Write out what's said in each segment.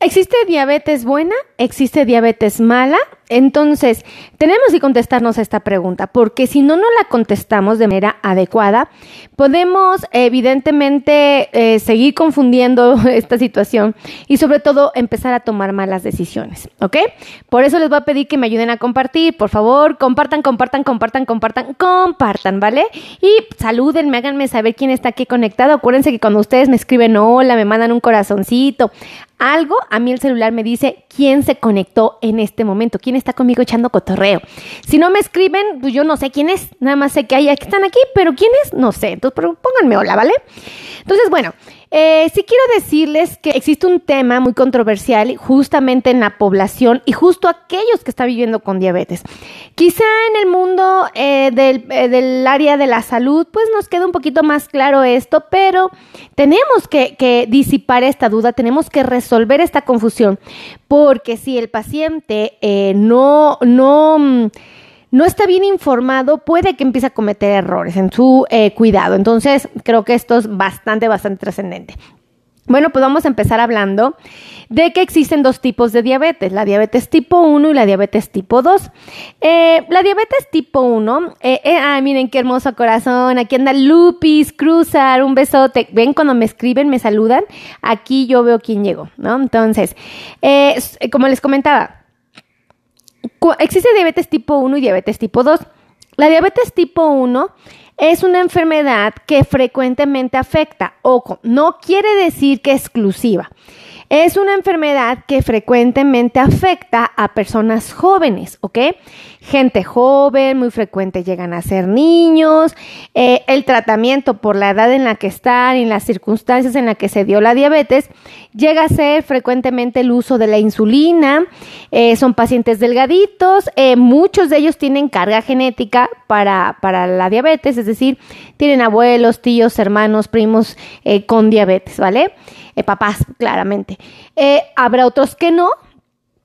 ¿Existe diabetes buena? ¿Existe diabetes mala? Entonces, tenemos que contestarnos esta pregunta, porque si no no la contestamos de manera adecuada, podemos evidentemente eh, seguir confundiendo esta situación y sobre todo empezar a tomar malas decisiones, ¿ok? Por eso les voy a pedir que me ayuden a compartir, por favor, compartan, compartan, compartan, compartan, compartan, ¿vale? Y salúdenme, háganme saber quién está aquí conectado. Acuérdense que cuando ustedes me escriben hola, me mandan un corazoncito, algo, a mí el celular me dice quién se conectó en este momento, quién está conmigo echando cotorreo. Si no me escriben, pues yo no sé quién es, nada más sé que hay que están aquí, pero quién es, no sé. Entonces, pónganme hola, ¿vale? Entonces, bueno, eh, sí quiero decirles que existe un tema muy controversial justamente en la población y justo aquellos que están viviendo con diabetes. Quizá en el mundo eh, del, eh, del, área de la salud, pues nos queda un poquito más claro esto, pero tenemos que, que disipar esta duda, tenemos que resolver esta confusión, porque si el paciente no, no mm, no está bien informado, puede que empiece a cometer errores en su eh, cuidado. Entonces, creo que esto es bastante, bastante trascendente. Bueno, pues vamos a empezar hablando de que existen dos tipos de diabetes, la diabetes tipo 1 y la diabetes tipo 2. Eh, la diabetes tipo 1, eh, ah, miren qué hermoso corazón, aquí anda Lupis, Cruzar, un besote. Ven cuando me escriben, me saludan, aquí yo veo quién llegó, ¿no? Entonces, como les comentaba, existe diabetes tipo 1 y diabetes tipo 2. La diabetes tipo 1 es una enfermedad que frecuentemente afecta. Ojo, no quiere decir que exclusiva. Es una enfermedad que frecuentemente afecta a personas jóvenes, ¿ok? Gente joven, muy frecuente llegan a ser niños. Eh, el tratamiento por la edad en la que están y las circunstancias en las que se dio la diabetes llega a ser frecuentemente el uso de la insulina. Eh, son pacientes delgaditos. Eh, muchos de ellos tienen carga genética para, para, la diabetes, es decir, tienen abuelos, tíos, hermanos, primos con diabetes, ¿vale? papás, claramente. Eh, habrá otros que no,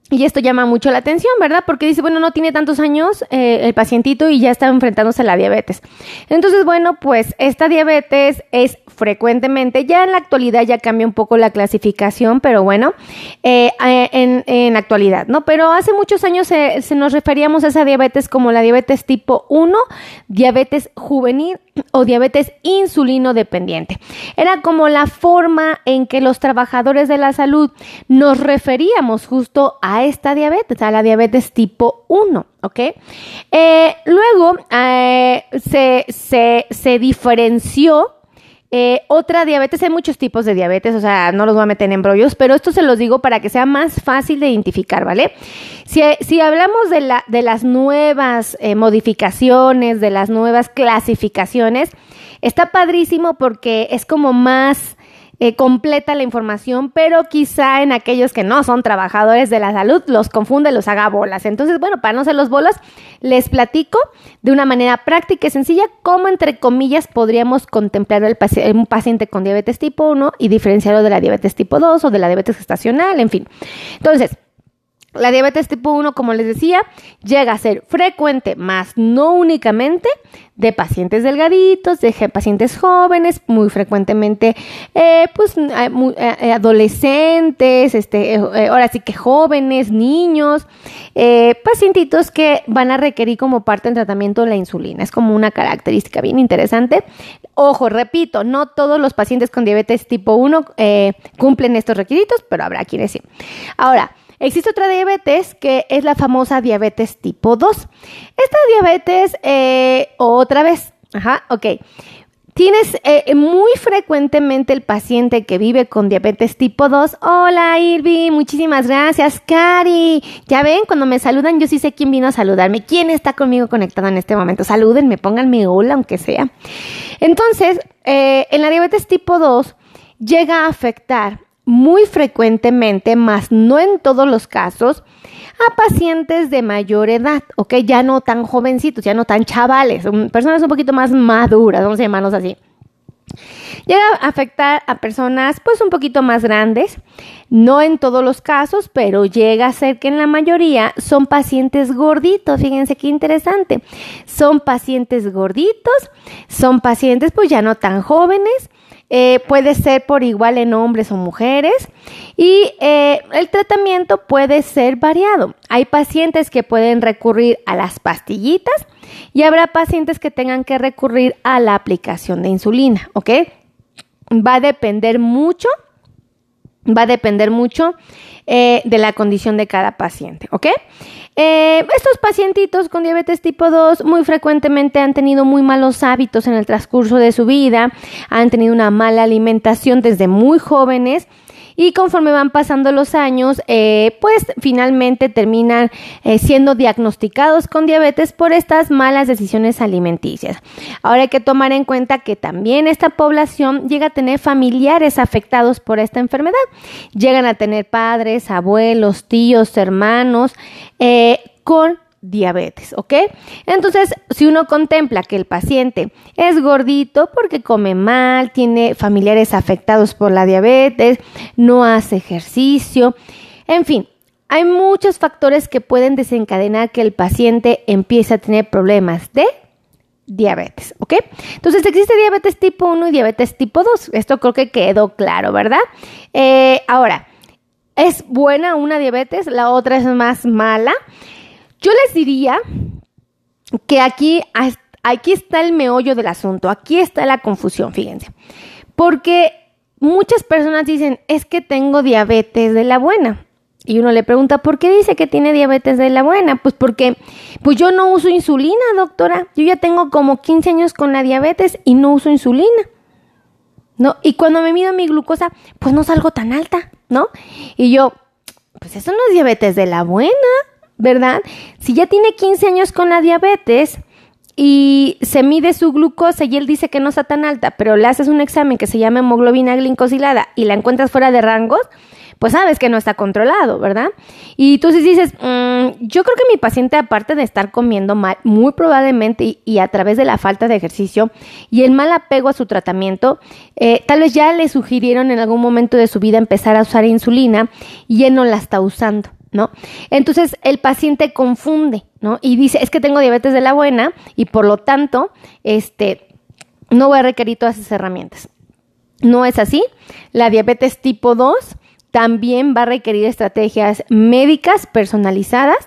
y esto llama mucho la atención, ¿verdad? Porque dice, bueno, no tiene tantos años eh, el pacientito y ya está enfrentándose a la diabetes. Entonces, bueno, pues esta diabetes es frecuentemente, ya en la actualidad ya cambia un poco la clasificación, pero bueno, eh, en, en, actualidad, ¿no? Pero hace muchos años se, se nos referíamos a esa diabetes como la diabetes tipo 1, diabetes juvenil o diabetes insulino dependiente. Era como la forma en que los trabajadores de la salud nos referíamos justo a esta diabetes, a la diabetes tipo 1, ¿ok? Eh, luego eh, se, se, diferenció eh, otra diabetes, hay muchos tipos de diabetes, o sea, no los voy a meter en embrollos, pero esto se los digo para que sea más fácil de identificar, ¿vale? Si, si hablamos de, la, de las nuevas modificaciones, de las nuevas clasificaciones, está padrísimo porque es como más eh, completa la información, pero quizá en aquellos que no son trabajadores de la salud los confunde, los haga bolas. Entonces, bueno, para no ser los bolas, les platico de una manera práctica y sencilla cómo, entre comillas, podríamos contemplar un paciente con diabetes tipo 1 y diferenciarlo de la diabetes tipo 2 o de la diabetes gestacional, en fin. Entonces, la diabetes tipo 1, como les decía, llega a ser frecuente, más no únicamente de pacientes delgaditos, de pacientes jóvenes, muy frecuentemente, eh, pues, eh, eh, adolescentes, este, ahora sí que jóvenes, niños, pacientitos que van a requerir como parte del tratamiento la insulina. Es como una característica bien interesante. Ojo, repito, no todos los pacientes con diabetes tipo 1 cumplen estos requisitos, pero habrá quienes sí. Ahora, Existe otra diabetes que es la famosa diabetes tipo 2. Esta diabetes, eh, otra vez, ajá, ok. Tienes eh, muy frecuentemente el paciente que vive con diabetes tipo 2. Hola Irvi, muchísimas gracias. Cari, ya ven, cuando me saludan yo sí sé quién vino a saludarme, quién está conmigo conectado en este momento. Salúdenme, pónganme hola aunque sea. Entonces, eh, en la diabetes tipo 2 llega a afectar muy frecuentemente, más no en todos los casos, a pacientes de mayor edad, ¿ok? Ya no tan jovencitos, ya no tan chavales, personas un poquito más maduras, vamos a llamarlos así. Llega a afectar a personas pues un poquito más grandes, no en todos los casos, pero llega a ser que en la mayoría son pacientes gorditos, fíjense qué interesante, son pacientes gorditos, son pacientes pues ya no tan jóvenes, eh, puede ser por igual en hombres o mujeres y eh, el tratamiento puede ser variado. Hay pacientes que pueden recurrir a las pastillitas y habrá pacientes que tengan que recurrir a la aplicación de insulina, ¿ok? Va a depender mucho, va a depender mucho eh, de la condición de cada paciente, ¿ok? Eh, estos pacientitos con diabetes tipo 2 muy frecuentemente han tenido muy malos hábitos en el transcurso de su vida, han tenido una mala alimentación desde muy jóvenes y conforme van pasando los años, eh, pues finalmente terminan eh, siendo diagnosticados con diabetes por estas malas decisiones alimenticias. Ahora hay que tomar en cuenta que también esta población llega a tener familiares afectados por esta enfermedad. Llegan a tener padres, abuelos, tíos, hermanos eh, con diabetes, ¿ok? Entonces, si uno contempla que el paciente es gordito porque come mal, tiene familiares afectados por la diabetes, no hace ejercicio, en fin, hay muchos factores que pueden desencadenar que el paciente empiece a tener problemas de diabetes, ¿ok? Entonces existe diabetes tipo 1 y diabetes tipo 2. Esto creo que quedó claro, ¿verdad? Eh, ahora, ¿es buena una diabetes? La otra es más mala. Yo les diría que aquí, aquí está el meollo del asunto, aquí está la confusión, fíjense. Porque muchas personas dicen, es que tengo diabetes de la buena. Y uno le pregunta, ¿por qué dice que tiene diabetes de la buena? Pues porque pues yo no uso insulina, doctora. Yo ya tengo como 15 años con la diabetes y no uso insulina. ¿No? Y cuando me mido mi glucosa, pues no salgo tan alta, ¿no? Y yo, pues eso no es diabetes de la buena. ¿Verdad? Si ya tiene 15 años con la diabetes y se mide su glucosa y él dice que no está tan alta, pero le haces un examen que se llama hemoglobina glicosilada y la encuentras fuera de rangos, pues sabes que no está controlado, ¿verdad? Y tú si dices, mm, yo creo que mi paciente, aparte de estar comiendo mal, muy probablemente y, a través de la falta de ejercicio y el mal apego a su tratamiento, eh, tal vez ya le sugirieron en algún momento de su vida empezar a usar insulina y él no la está usando. ¿No? Entonces el paciente confunde, ¿no? Y dice, es que tengo diabetes de la buena y por lo tanto, este, no voy a requerir todas esas herramientas. No es así. La diabetes tipo 2 también va a requerir estrategias médicas personalizadas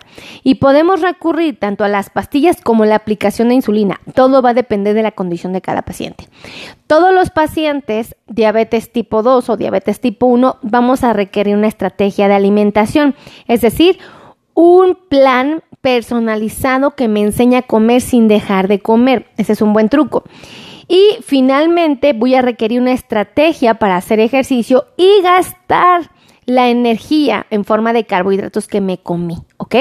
y podemos recurrir tanto a las pastillas como a la aplicación de insulina. Todo va a depender de la condición de cada paciente. Todos los pacientes diabetes tipo 2 o diabetes tipo 1 vamos a requerir una estrategia de alimentación, es decir, un plan personalizado que me enseña a comer sin dejar de comer. Ese es un buen truco. Y finalmente voy a requerir una estrategia para hacer ejercicio y gastar la energía en forma de carbohidratos que me comí, ¿ok?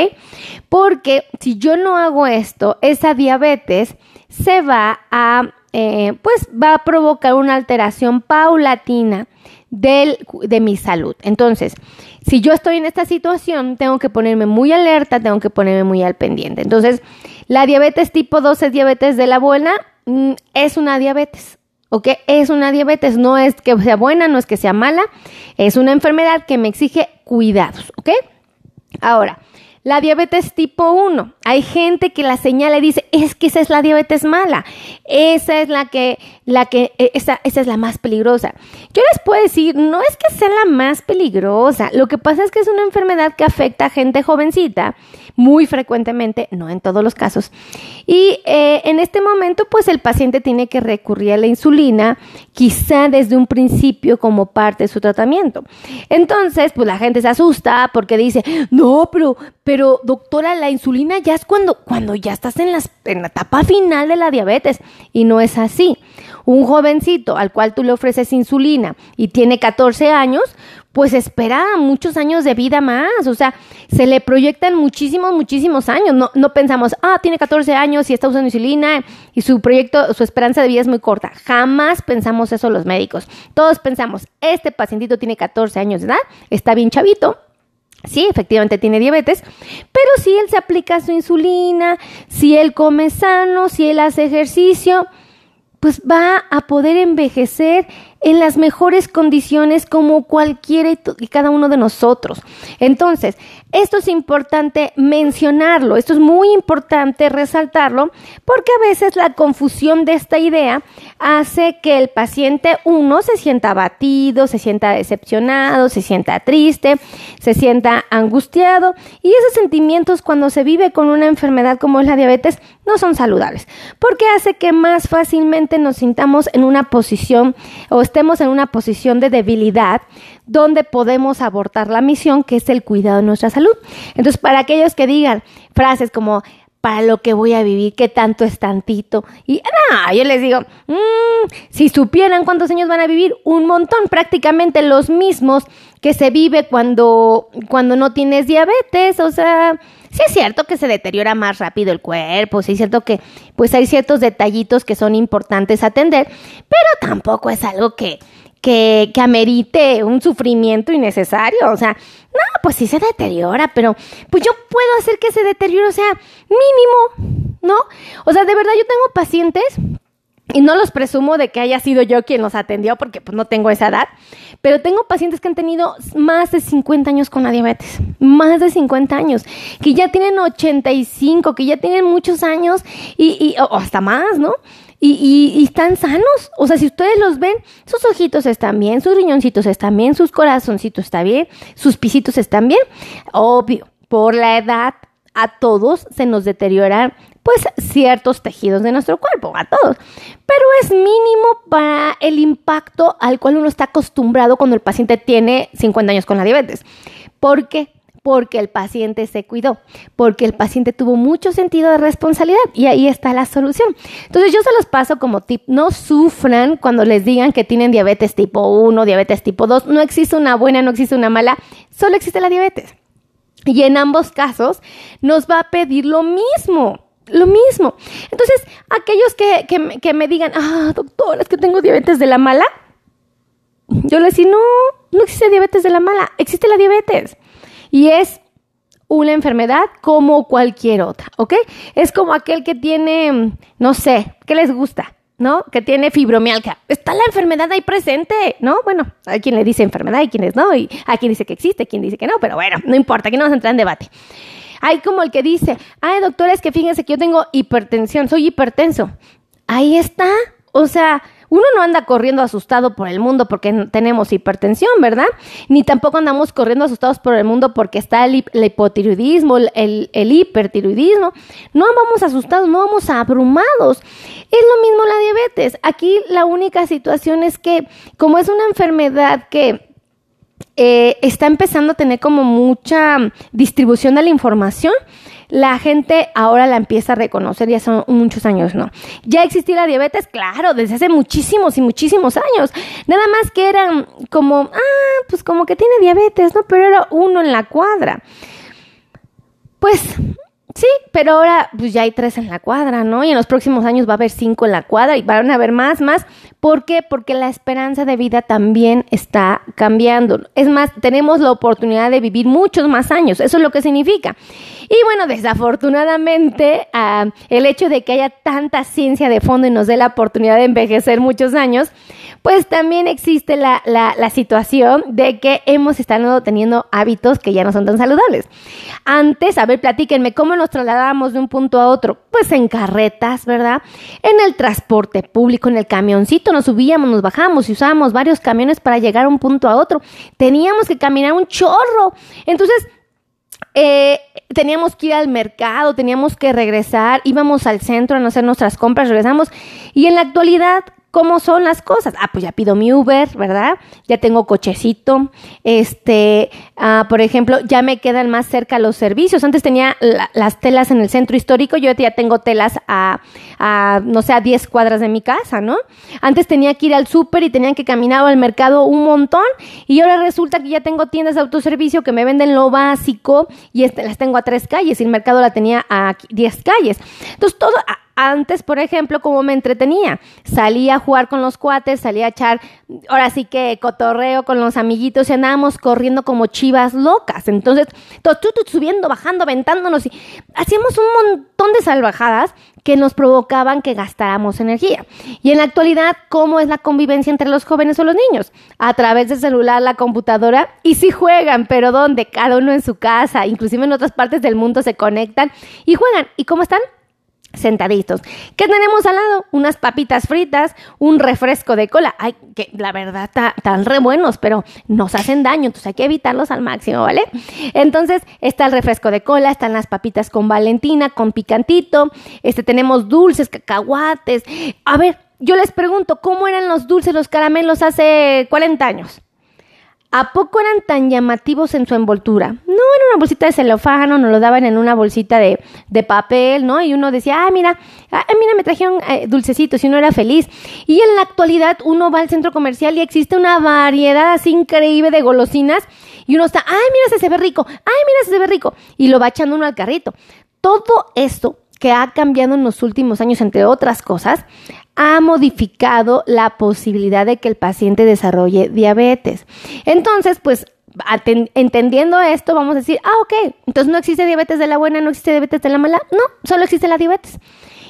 Porque si yo no hago esto, esa diabetes se va a, eh, pues va a provocar una alteración paulatina del, de mi salud. Entonces, si yo estoy en esta situación, tengo que ponerme muy alerta, tengo que ponerme muy al pendiente. Entonces, la diabetes tipo 2 es diabetes de la mm, es una diabetes, ¿ok? Es una diabetes, no es que sea buena, no es que sea mala, es una enfermedad que me exige cuidados, ¿ok? Ahora, la diabetes tipo 1. Hay gente que la señala y dice, es que esa es la diabetes mala. Esa es la que, la que, e, esa, esa es la más peligrosa. Yo les puedo decir, no es que sea la más peligrosa. Lo que pasa es que es una enfermedad que afecta a gente jovencita muy frecuentemente, no en todos los casos. Y eh, en este momento, pues el paciente tiene que recurrir a la insulina, quizá desde un principio como parte de su tratamiento. Entonces, pues la gente se asusta porque dice, no, pero, pero doctora, la insulina ya es cuando, cuando ya estás en, las, en la etapa final de la diabetes. Y no es así. Un jovencito al cual tú le ofreces insulina y tiene 14 años, pues espera muchos años de vida más, o sea, se le proyectan muchísimos, muchísimos años. No, no pensamos, ah, tiene 14 años y está usando insulina y su proyecto, su esperanza de vida es muy corta. Jamás pensamos eso los médicos. Todos pensamos, este pacientito tiene 14 años de edad, está bien chavito, Sí, efectivamente tiene diabetes, pero si él se aplica su insulina, si él come sano, si él hace ejercicio, pues va a poder envejecer en las mejores condiciones como cualquiera y cada uno de nosotros. Entonces, esto es importante mencionarlo, esto es muy importante resaltarlo, porque a veces la confusión de esta idea hace que el paciente, uno, se sienta abatido, se sienta decepcionado, se sienta triste, se sienta angustiado, y esos sentimientos cuando se vive con una enfermedad como es la diabetes no son saludables, porque hace que más fácilmente nos sintamos en una posición o estemos en una posición de debilidad donde podemos abortar la misión que es el cuidado de nuestra salud. Entonces, para aquellos que digan frases como para lo que voy a vivir, qué tanto es tantito. Y no, yo les digo, mmm, si supieran cuántos años van a vivir, un montón, prácticamente los mismos que se vive cuando, cuando no tienes diabetes, o sea, sí es cierto que se deteriora más rápido el cuerpo, sí es cierto que pues hay ciertos detallitos que son importantes atender, pero tampoco es algo que, que, que amerite un sufrimiento innecesario. O sea, no, pues sí se deteriora, pero pues yo puedo hacer que se deteriore, o sea, mínimo, ¿no? O sea, de verdad yo tengo pacientes y no los presumo de que haya sido yo quien los atendió porque pues no tengo esa edad, pero tengo pacientes que han tenido más de 50 años con la diabetes, más de 50 años, que ya tienen 85, que ya tienen muchos años y, y o hasta más, ¿no? y, están sanos. O sea, si ustedes los ven, sus ojitos están bien, sus riñoncitos están bien, sus corazoncitos están bien, sus pisitos están bien. Obvio, por la edad a todos se nos deterioran pues ciertos tejidos de nuestro cuerpo, a todos. Pero es mínimo para el impacto al cual uno está acostumbrado cuando el paciente tiene 50 años con la diabetes. ¿Por qué? porque el paciente se cuidó, porque el paciente tuvo mucho sentido de responsabilidad y ahí está la solución. Entonces yo se los paso como tip, no sufran cuando les digan que tienen diabetes tipo 1, diabetes tipo 2, no existe una buena, no existe una mala, solo existe la diabetes. Y en ambos casos nos va a pedir lo mismo. Lo mismo. Entonces, aquellos que, que, me digan, ah, doctor, es que tengo diabetes de la mala, yo les digo, no, no existe diabetes de la mala, existe la diabetes y es una enfermedad como cualquier otra, ¿ok? Es como aquel que tiene, no sé, ¿qué les gusta? ¿no? Que tiene fibromialgia. Está la enfermedad ahí presente, ¿no? Bueno, hay quien le dice enfermedad y quienes no, y hay quien dice que existe, quien dice que no, pero bueno, no importa, aquí no vamos a entrar en debate. Hay como el que dice, ay, doctores, que fíjense que yo tengo hipertensión, soy hipertenso. Ahí está, o sea, uno no anda corriendo asustado por el mundo porque tenemos hipertensión, ¿verdad? Ni tampoco andamos corriendo asustados por el mundo porque está el, hipotiroidismo, el, el, hipertiroidismo. No vamos asustados, no vamos abrumados. Es lo mismo la diabetes. Aquí la única situación es que como es una enfermedad que eh, está empezando a tener como mucha distribución de la información, la gente ahora la empieza a reconocer, ya son muchos años, ¿no? Ya existía la diabetes, claro, desde hace muchísimos y muchísimos años. Nada más que eran como, ah, pues como que tiene diabetes, ¿no? Pero era uno en la cuadra. Pues Sí, pero ahora pues ya hay tres en la cuadra, ¿no? Y en los próximos años va a haber cinco en la cuadra y van a haber más, más. ¿Por qué? Porque la esperanza de vida también está cambiando. Es más, tenemos la oportunidad de vivir muchos más años. Eso es lo que significa. Y bueno, desafortunadamente, ah, el hecho de que haya tanta ciencia de fondo y nos dé la oportunidad de envejecer muchos años, pues también existe la, la, situación de que hemos estado teniendo hábitos que ya no son tan saludables. Antes, a ver, platíquenme, ¿cómo nos trasladábamos de un punto a otro? Pues en carretas, ¿verdad? En el transporte público, en el camioncito, nos subíamos, nos bajábamos y usábamos varios camiones para llegar a un punto a otro. Teníamos que caminar un chorro. Entonces, eh, teníamos que ir al mercado, teníamos que regresar, íbamos al centro a hacer nuestras compras, regresamos. Y en la actualidad, ¿Cómo son las cosas? Ah, pues ya pido mi Uber, ¿verdad? Ya tengo cochecito. Este, ah, por ejemplo, ya me quedan más cerca los servicios. Antes tenía las telas en el centro histórico, yo ya tengo telas a, no sé, a 10 cuadras de mi casa, ¿no? Antes tenía que ir al súper y tenían que caminar al mercado un montón. Y ahora resulta que ya tengo tiendas de autoservicio que me venden lo básico y este, las tengo a tres calles y el mercado la tenía a 10 calles. Entonces, todo, antes, por ejemplo, como me entretenía. Salía a jugar con los cuates, salía a echar, ahora sí que cotorreo con los amiguitos y andábamos corriendo como chivas locas. Entonces, subiendo, bajando, aventándonos y hacíamos un montón de salvajadas que nos provocaban que gastáramos energía. Y en la actualidad, ¿cómo es la convivencia entre los jóvenes o los niños? A través del celular, la computadora, y sí juegan, pero ¿dónde? Cada uno en su casa, inclusive en otras partes del mundo se conectan y juegan. ¿Y cómo están? Sentaditos. ¿Qué tenemos al lado? Unas papitas fritas, un refresco de cola. Ay, que la verdad están re buenos, pero nos hacen daño, entonces hay que evitarlos al máximo, ¿vale? Entonces está el refresco de cola, están las papitas con Valentina, con picantito, este tenemos dulces, cacahuates. A ver, yo les pregunto, ¿cómo eran los dulces, los caramelos hace 40 años? ¿A poco eran tan llamativos en su envoltura? No era una bolsita de celofano, nos lo daban en una bolsita de, papel, ¿no? Y uno decía, ah, mira, ah, mira, me trajeron eh, dulcecitos y uno era feliz. Y en la actualidad uno va al centro comercial y existe una variedad así increíble de golosinas y uno está, ay, mira, se ve rico, ay, mira, se ve rico. Y lo va echando uno al carrito. Todo esto que ha cambiado en los últimos años, entre otras cosas, ha modificado la posibilidad de que el paciente desarrolle diabetes. Entonces, pues entendiendo esto, vamos a decir, ah, ok, entonces no existe diabetes de la buena, no existe diabetes de la mala, no, solo existe la diabetes.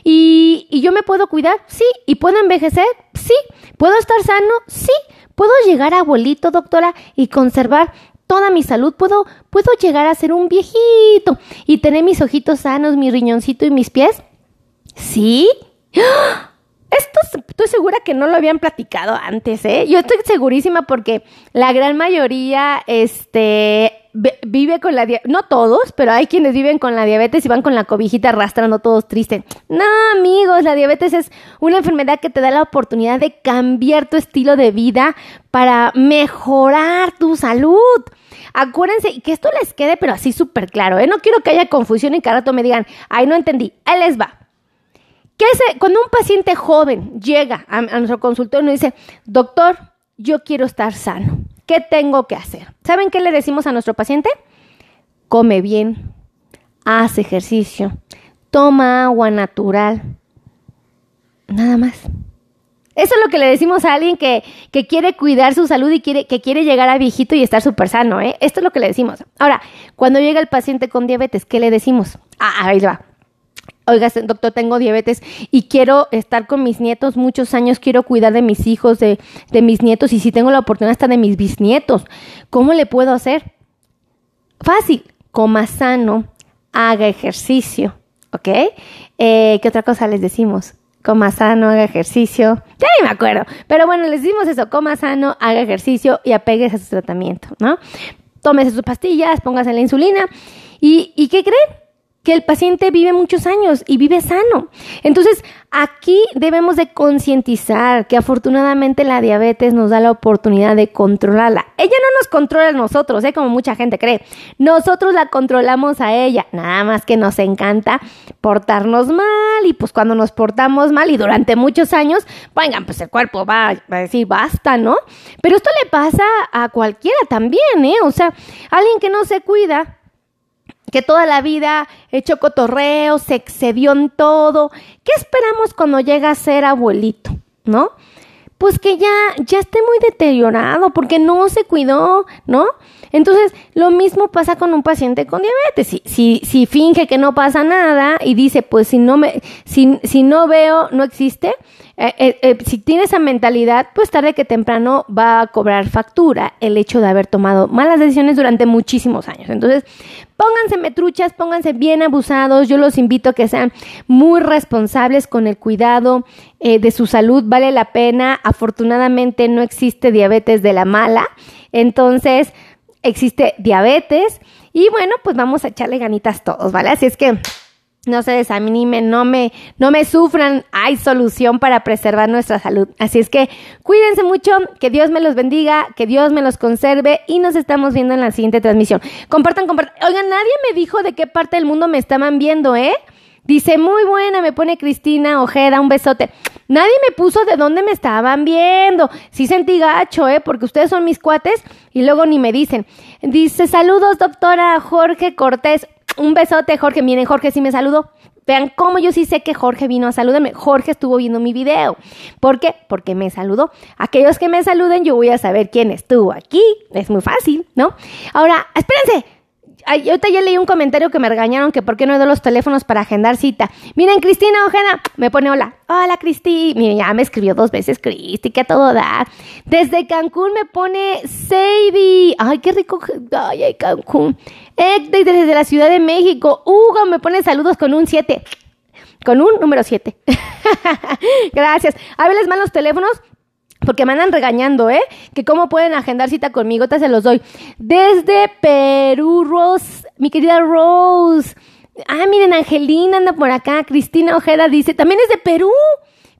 Y, y yo me puedo cuidar, sí, y puedo envejecer, sí, puedo estar sano, sí, puedo llegar a abuelito, doctora, y conservar toda mi salud, puedo, puedo llegar a ser un viejito y tener mis ojitos sanos, mi riñoncito y mis pies. ¿Sí? Esto estoy segura que no lo habían platicado antes, ¿eh? Yo estoy segurísima porque la gran mayoría, este, vive con la diabetes, no todos, pero hay quienes viven con la diabetes y van con la cobijita arrastrando todos tristes. No, amigos, la diabetes es una enfermedad que te da la oportunidad de cambiar tu estilo de vida para mejorar tu salud. Acuérdense y que esto les quede, pero así súper claro, ¿eh? No quiero que haya confusión y que rato me digan, ay, no entendí. Ahí les va. ¿Qué es, cuando un paciente joven llega a, nuestro consultorio y nos dice, doctor, yo quiero estar sano, ¿qué tengo que hacer? ¿Saben qué le decimos a nuestro paciente? Come bien, haz ejercicio, toma agua natural, nada más. Eso es lo que le decimos a alguien que, quiere cuidar su salud y quiere, que quiere llegar a viejito y estar súper sano, ¿eh? Esto es lo que le decimos. Ahora, cuando llega el paciente con diabetes, ¿qué le decimos? Ah, ahí va. Oiga, doctor, tengo diabetes y quiero estar con mis nietos muchos años, quiero cuidar de mis hijos, de, de mis nietos y si tengo la oportunidad hasta de mis bisnietos. ¿Cómo le puedo hacer? Fácil, coma sano, haga ejercicio, ¿ok? Eh, ¿Qué otra cosa les decimos? coma sano, haga ejercicio. Ya ni me acuerdo. Pero bueno, les dimos eso, coma sano, haga ejercicio y apegues a su tratamiento, ¿no? Tómese sus pastillas, póngase la insulina. ¿Y, ¿y qué creen? Que el paciente vive muchos años y vive sano. Entonces, aquí debemos de concientizar que afortunadamente la diabetes nos da la oportunidad de controlarla. Ella no nos controla a nosotros, ¿eh? como mucha gente cree. Nosotros la controlamos a ella, nada más que nos encanta portarnos mal y pues cuando nos portamos mal y durante muchos años, vengan, pues el cuerpo va, va a decir basta, ¿no? Pero esto le pasa a cualquiera también, ¿eh? O sea, alguien que no se cuida, que toda la vida echó cotorreo, se excedió en todo. ¿Qué esperamos cuando llega a ser abuelito? ¿No? Pues que ya, ya esté muy deteriorado porque no se cuidó, ¿no? Entonces, lo mismo pasa con un paciente con diabetes. Si, si, si finge que no pasa nada y dice, pues si no me, si, si no veo, no existe, eh, eh, eh, si tiene esa mentalidad, pues tarde que temprano va a cobrar factura el hecho de haber tomado malas decisiones durante muchísimos años. Entonces, pónganse metruchas, pónganse bien abusados. Yo los invito a que sean muy responsables con el cuidado de su salud. Vale la pena. Afortunadamente no existe diabetes de la mala. Entonces, existe diabetes. Y bueno, pues vamos a echarle ganitas todos, ¿vale? Así es que no se desanimen, no me, no me sufran, hay solución para preservar nuestra salud. Así es que cuídense mucho, que Dios me los bendiga, que Dios me los conserve y nos estamos viendo en la siguiente transmisión. Compartan, compartan. Oigan, nadie me dijo de qué parte del mundo me estaban viendo, ¿eh? Dice, muy buena, me pone Cristina Ojeda, un besote. Nadie me puso de dónde me estaban viendo. Sí sentí gacho, ¿eh? Porque ustedes son mis cuates y luego ni me dicen. Dice, saludos, doctora Jorge Cortés. Un besote, Jorge. Miren, Jorge sí me saludó. Vean cómo yo sí sé que Jorge vino a saludarme. Jorge estuvo viendo mi video. ¿Por qué? Porque me saludó. Aquellos que me saluden, yo voy a saber quién estuvo aquí. Es muy fácil, ¿no? Ahora, espérense. Ay, ahorita ya leí un comentario que me regañaron que por qué no doy los teléfonos para agendar cita. Miren, Cristina Ojeda me pone hola. Hola, Cristi. Ya me escribió dos veces Cristi, que todo da. Desde Cancún me pone Sadie. Ay, qué rico. Ay, ay, Cancún. Ecte desde la Ciudad de México. Hugo me pone saludos con un 7. Con un número 7. Gracias. A ver, les mando los teléfonos porque me andan regañando, ¿eh? Que cómo pueden agendar cita conmigo, te se los doy. Desde Perú, Rose, mi querida Rose. Ah, miren, Angelina anda por acá. Cristina Ojeda dice, también es de Perú.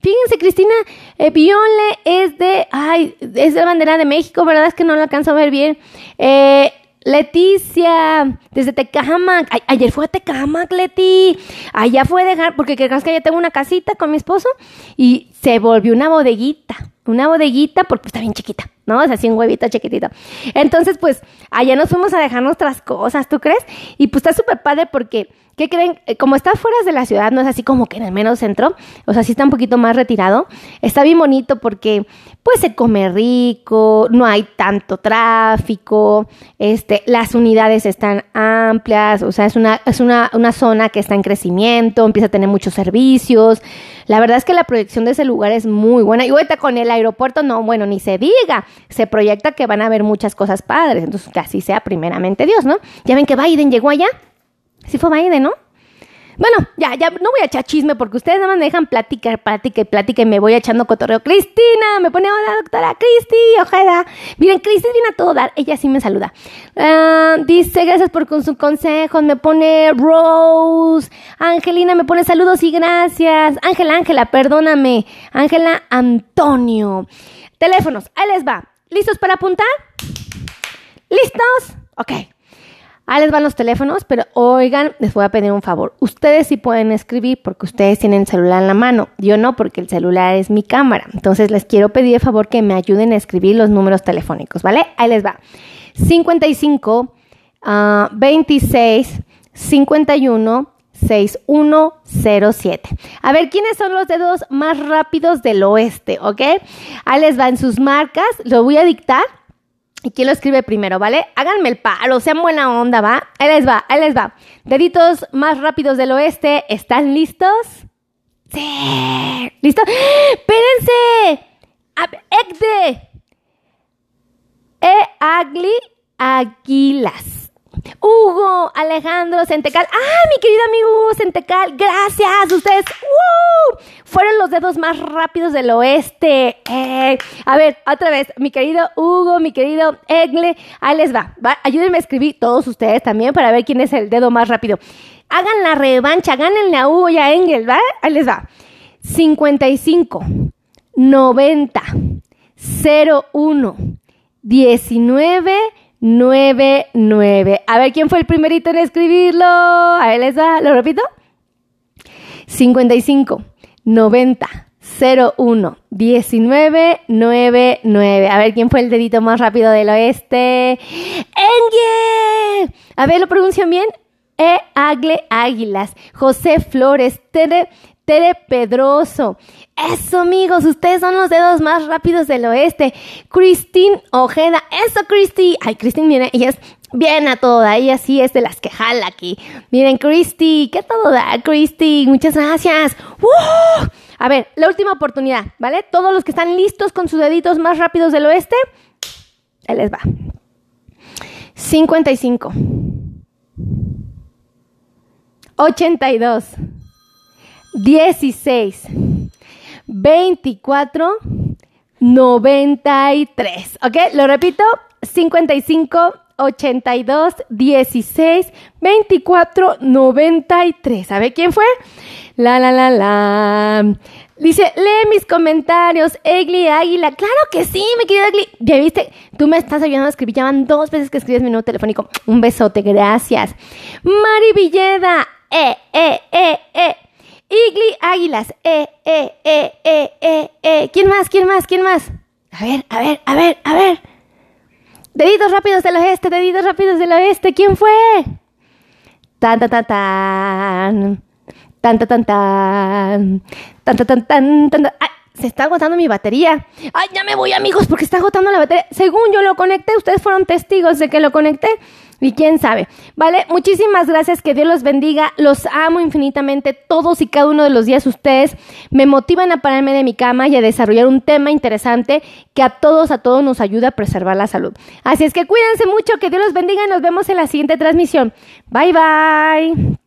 Fíjense, Cristina eh, Viole es de, ay, es de la bandera de México, ¿verdad? Es que no la alcanzo a ver bien. Eh, Leticia, desde Tecamac. ayer fue a Tecamac, Leti. Allá fue a dejar, porque crees que ya tengo una casita con mi esposo y se volvió una bodeguita una bodeguita porque está bien chiquita, ¿no? Es así un huevito chiquitito. Entonces, pues, allá nos fuimos a dejar nuestras cosas, ¿tú crees? Y pues está súper padre porque ¿Qué creen? Eh, como está fuera de la ciudad, no es así como que en el menos centro, o sea, sí está un poquito más retirado. Está bien bonito porque pues se come rico, no hay tanto tráfico, este, las unidades están amplias, o sea, es una, es una, una zona que está en crecimiento, empieza a tener muchos servicios. La verdad es que la proyección de ese lugar es muy buena. Y ahorita con el aeropuerto, no, bueno, ni se diga. Se proyecta que van a haber muchas cosas padres. Entonces, que así sea primeramente Dios, ¿no? Ya ven que Biden llegó allá. Sí fue Biden, ¿no? Bueno, ya, ya, no voy a echar chisme porque ustedes nada más me dejan plática, plática y plática y me voy echando cotorreo. Cristina, me pone hola doctora Cristi, Ojeda. Miren, Cristi viene a todo dar, ella sí me saluda. Ah, dice, gracias por con sus consejos, me pone Rose. Angelina me pone saludos y gracias. Ángela, Ángela, perdóname. Ángela Antonio. Teléfonos, ahí les va. ¿Listos para apuntar? ¿Listos? Ok. Ahí les van los teléfonos, pero oigan, les voy a pedir un favor. Ustedes sí pueden escribir porque ustedes tienen el celular en la mano. Yo no, porque el celular es mi cámara. Entonces les quiero pedir el favor que me ayuden a escribir los números telefónicos, ¿vale? Ahí les va. 55 26 51 6107. A ver, ¿quiénes son los dedos más rápidos del oeste? ¿Ok? Ahí les va en sus marcas. Lo voy a dictar ¿Y quién lo escribe primero, vale? Háganme el palo, sean buena onda, ¿va? Ahí les va, ahí les va. Deditos más rápidos del oeste, ¿están listos? Sí. ¿Listo? ¡Espérense! ¡Ecde! E agli aguilas. Hugo, Alejandro, Centecal. ¡Ah, mi querido amigo Hugo Centecal! ¡Gracias! Ustedes fueron los dedos más rápidos del oeste. Eh, a ver, otra vez, mi querido Hugo, mi querido Egle. Ahí les va, Ayúdenme a escribir todos ustedes también para ver quién es el dedo más rápido. Hagan la revancha, gánenle a Hugo y a Engel, ¿va? Ahí les va. 55, 90, 01, 19, 99. A ver, ¿quién fue el primerito en escribirlo? A ver, les ¿lo repito? 55, 90, 01, 19, 99. A ver, ¿quién fue el dedito más rápido del oeste? ¡Engie! A ver, ¿lo pronuncian bien? E. Agle Águilas, José Flores, Tere Tere Pedroso. Eso, amigos, ustedes son los dedos más rápidos del oeste. Christine Ojeda. Eso, Christy. Ay, Christine, miren, ella es bien a toda. Ella sí es de las que jala aquí. Miren, Christy, ¿qué todo da, Christy? Muchas gracias. A ver, la última oportunidad, ¿vale? Todos los que están listos con sus deditos más rápidos del oeste, ahí les va. 55. 82. 16, 24, 93. ¿Ok? Lo repito, 55, 82, 16, 24, 93. ¿Sabe quién fue? La, la, la, la. Dice, lee mis comentarios, Egli Águila. Claro que sí, mi querida Egli. Ya viste, tú me estás ayudando a escribir. Ya van dos veces que escribes mi número telefónico. Un besote, gracias. Mari Villeda. Eh, eh, eh, eh. Igli Águilas. Eh, eh, eh, eh, eh, eh. ¿Quién más? ¿Quién más? ¿Quién más? A ver, a ver, a ver, a ver. Deditos rápidos del oeste, deditos rápidos del oeste. ¿Quién fue? Tan, tan, tan, tan. Tan, tan, tan, tan. Tan, tan, tan. Ay, se está agotando mi batería. Ay, ya me voy, amigos, porque está agotando la batería. Según yo lo conecté, ustedes fueron testigos de que lo conecté. Y quién sabe. Vale, muchísimas gracias. Que Dios los bendiga. Los amo infinitamente. Todos y cada uno de los días ustedes me motivan a pararme de mi cama y a desarrollar un tema interesante que a todos, a todos nos ayuda a preservar la salud. Así es que cuídense mucho. Que Dios los bendiga nos vemos en la siguiente transmisión. Bye, bye.